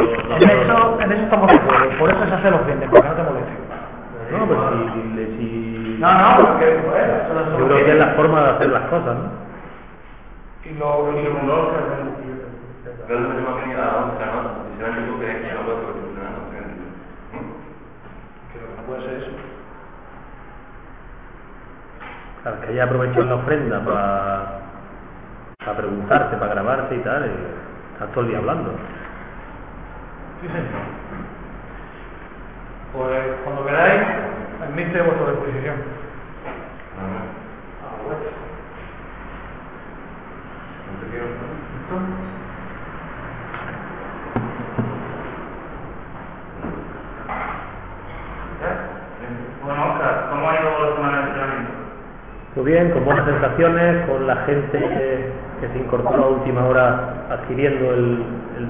en, eso, en eso estamos de acuerdo, por eso se hace los viernes, para que no te moleste. No, pues si, si... No, no, porque eso Yo creo que es la forma de hacer las cosas, ¿no? Y lo, y lo, Pero no ha venido a la ¿no? Si se me ha venido que no funcionar, ¿no? Creo que no puede ser eso. Claro, que ella aprovechó la ofrenda para, para preguntarte, para grabarte y tal, y estás todo el día hablando. Pues cuando queráis, admite a vuestra disposición. Ah, bueno. Bueno, Oscar, ¿cómo ha ido la semana de entrenamiento? Bien, con buenas sensaciones, con la gente que, se incorporó a última hora adquiriendo el,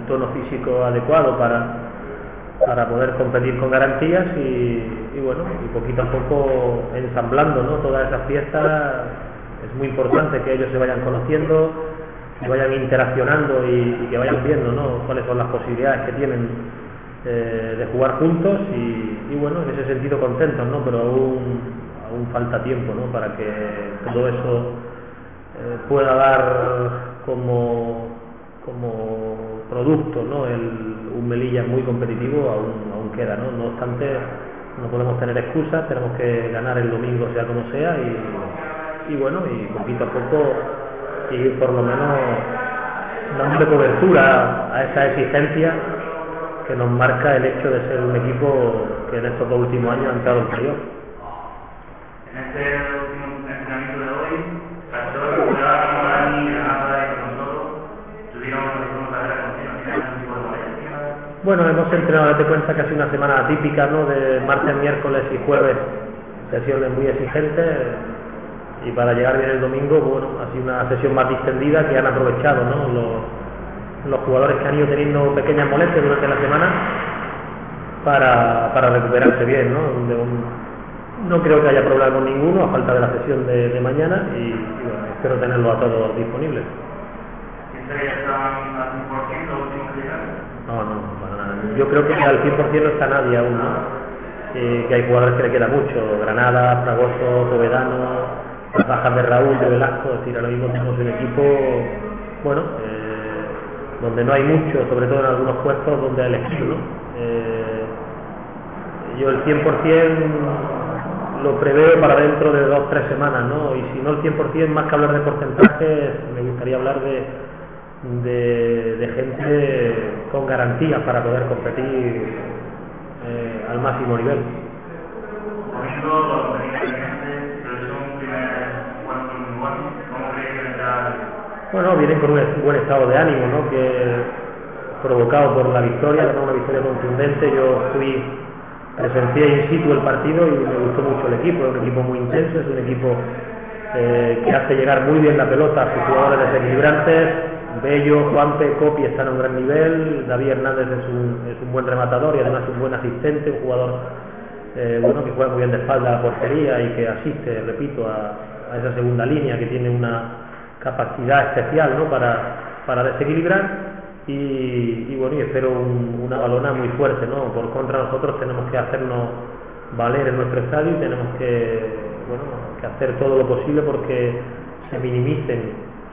tono físico adecuado para, para poder competir con garantías y, bueno, y poquito a poco ensamblando ¿no? todas esas fiestas. Es muy importante que ellos se vayan conociendo, que vayan interaccionando y, que vayan viendo ¿no? cuáles son las posibilidades que tienen eh, de jugar juntos y, y bueno, en ese sentido contentos, ¿no? pero aún, aún falta tiempo ¿no? para que todo eso eh, pueda dar como, como producto ¿no? El, un Melilla muy competitivo aún, aún queda, ¿no? no obstante no podemos tener excusas, tenemos que ganar el domingo sea como sea y, y bueno, y poquito a poco ir por lo menos dando cobertura a esa exigencia que nos marca el hecho de ser un equipo que en estos dos últimos años ha entrado en playoff. En este último entrenamiento de hoy, Cuidado, Dani, tuvieron carrera. Bueno, hemos entrenado, date cuenta, casi una semana típica, ¿no? De martes, miércoles y jueves, sesiones muy exigentes. Y para llegar bien el domingo, bueno, ha sido una sesión más distendida que han aprovechado, ¿no? Los, jugadores que han ido teniendo pequeñas molestias durante la semana para, recuperarse bien, ¿no? No creo que haya problema con ninguno, a falta de la sesión de, de mañana, y, y bueno, espero tenerlos a todos disponibles. ¿Piensa que ya estaban al 100% los últimos que llegaron? No, no, para nada. Yo creo que al 100% no está nadie aún, ¿no? Eh, que hay jugadores que le queda mucho, Granada, Fragoso, Povedano, las bajas de Raúl, de Velasco, es decir, ahora mismo tenemos un equipo, bueno, eh, donde no hay mucho, sobre todo en algunos puestos donde hay elegir, ¿no? Eh, yo el 100% lo preveo para dentro de dos o tres semanas, ¿no? Y si no el 100%, más que hablar de porcentajes, me gustaría hablar de, de, de gente con garantías para poder competir eh, al máximo nivel. Bueno. ¿Cómo crees que vendrá? Bueno, vienen con un buen estado de ánimo, ¿no? Que provocado por la victoria, una victoria contundente. Yo fui, presencié in situ el partido y me gustó mucho el equipo. Es un equipo muy intenso, es un equipo eh, que hace llegar muy bien la pelota a sus jugadores desequilibrantes. Bello, Juanpe, Copi están a un gran nivel. David Hernández es un, es un buen rematador y además un buen asistente, un jugador eh, bueno, que juega muy bien de espalda a la portería y que asiste, repito, a, a esa segunda línea que tiene una capacidad especial ¿no? para, para desequilibrar y, y bueno, y espero un- una balona muy fuerte, ¿no? Por contra nosotros tenemos que hacernos valer en nuestro estadio y tenemos que, bueno, que hacer todo lo posible porque se minimicen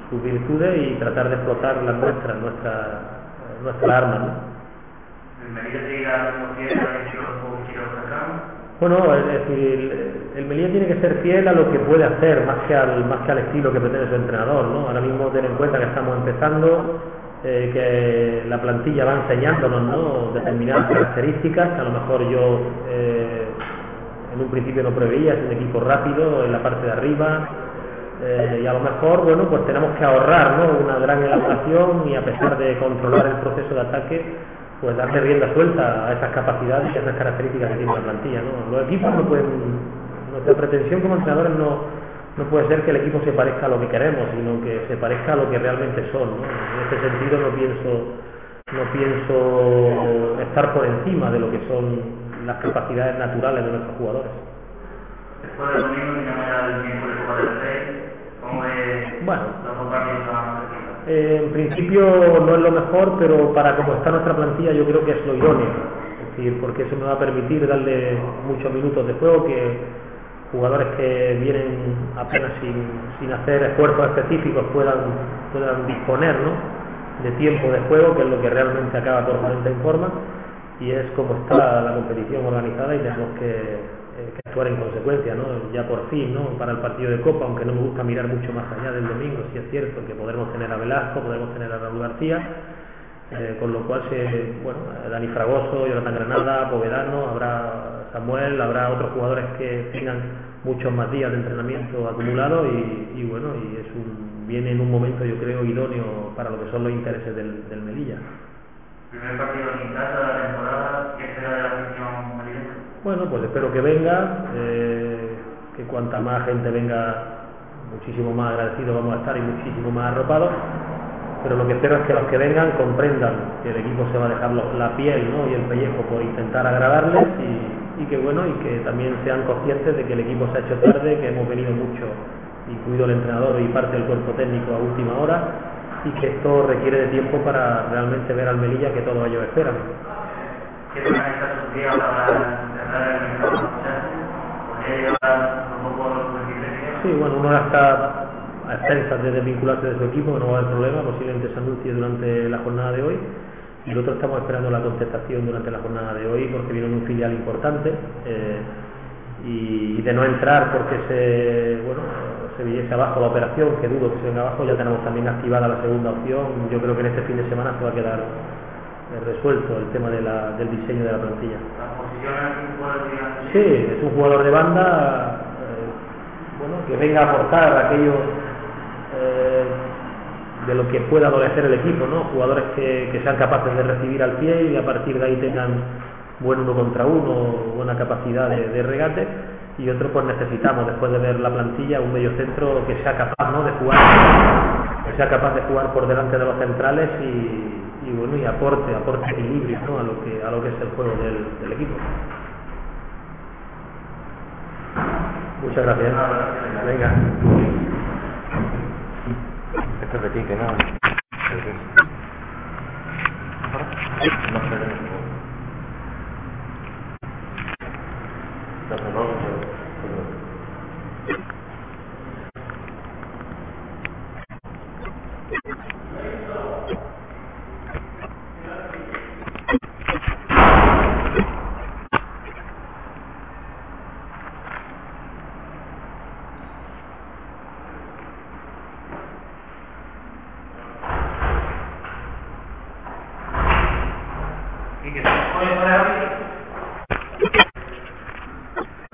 sus virtudes y tratar de explotar las nuestras, nuestra, nuestra arma, ¿no? Bueno, es decir, el, el Melilla tiene que ser fiel a lo que puede hacer, más que al, más que al estilo que pretende su entrenador, ¿no? Ahora mismo ten en cuenta que estamos empezando, eh, que la plantilla va enseñándonos, ¿no? Determinadas características que a lo mejor yo eh, en un principio no preveía, es un equipo rápido en la parte de arriba, eh, y a lo mejor, bueno, pues tenemos que ahorrar, ¿no? Una gran elaboración y a pesar de controlar el proceso de ataque, pues darle rienda suelta a esas capacidades y a esas características que tiene la plantilla, ¿no? Los equipos no pueden, nuestra pretensión como entrenadores no, no puede ser que el equipo se parezca a lo que queremos, sino que se parezca a lo que realmente son, ¿no? En este sentido no pienso, no pienso estar por encima de lo que son las capacidades naturales de nuestros jugadores. Después del domingo, ¿cómo ves Bueno. Eh, en principio no es lo mejor, pero para como está nuestra plantilla yo creo que es lo idóneo. Es decir, porque eso me va a permitir darle muchos minutos de juego que jugadores que vienen apenas sin, sin hacer esfuerzos específicos puedan, puedan disponer ¿no? de tiempo de juego, que es lo que realmente acaba ponerse en forma, y es como está la competición organizada y tenemos que eh, que actuar en consecuencia, ¿no? ya por fin, ¿no? para el partido de Copa, aunque no me gusta mirar mucho más allá del domingo, si es cierto que podremos tener a Velasco, podemos tener a Raúl García, eh, con lo cual, se, bueno, Dani Fragoso, Jonathan Granada, Povedano, habrá Samuel, habrá otros jugadores que tengan muchos más días de entrenamiento acumulado y, bueno, y es un, viene en un momento yo creo idóneo para lo que son los intereses del, del Melilla. Primer partido en casa de la temporada, ¿qué espera de la afición melillense? Bueno, pues espero que venga, eh, que cuanta más gente venga, muchísimo más agradecidos vamos a estar y muchísimo más arropados. Pero lo que espero es que los que vengan comprendan que el equipo se va a dejar la piel ¿no? y el pellejo por intentar agradarles y, y que bueno y que también sean conscientes de que el equipo se ha hecho tarde, que hemos venido mucho, incluido el entrenador y parte del cuerpo técnico a última hora y que esto requiere de tiempo para realmente ver al Melilla que todos ellos esperan. ¿Qué van a estar sus días para cerrar el mercado? ¿Podría llevar un poco los 23 días? Sí, bueno, uno ya está a expensas de desvincularse de su equipo, que no va a haber problema, posiblemente se anuncie durante la jornada de hoy. Y el otro estamos esperando la contestación durante la jornada de hoy porque viene un filial importante eh, y, de no entrar porque se, bueno, se viniese abajo la operación, que dudo que se venga abajo, ya tenemos también activada la segunda opción. Yo creo que en este fin de semana se va a quedar eh, resuelto el tema de la- del diseño de la plantilla. Sí, es un jugador de banda eh, bueno, que venga a aportar aquello de lo que pueda adolecer el equipo, ¿no? Jugadores que, sean capaces de recibir al pie y a partir de ahí tengan buen uno contra uno, buena capacidad de, regate y otro pues necesitamos después de ver la plantilla un medio centro que sea capaz ¿no? de jugar que sea capaz de jugar por delante de los centrales y, y, bueno y aporte aporte equilibrio ¿no? a lo que a lo que es el juego del, del equipo muchas gracias venga Esto es de ti, que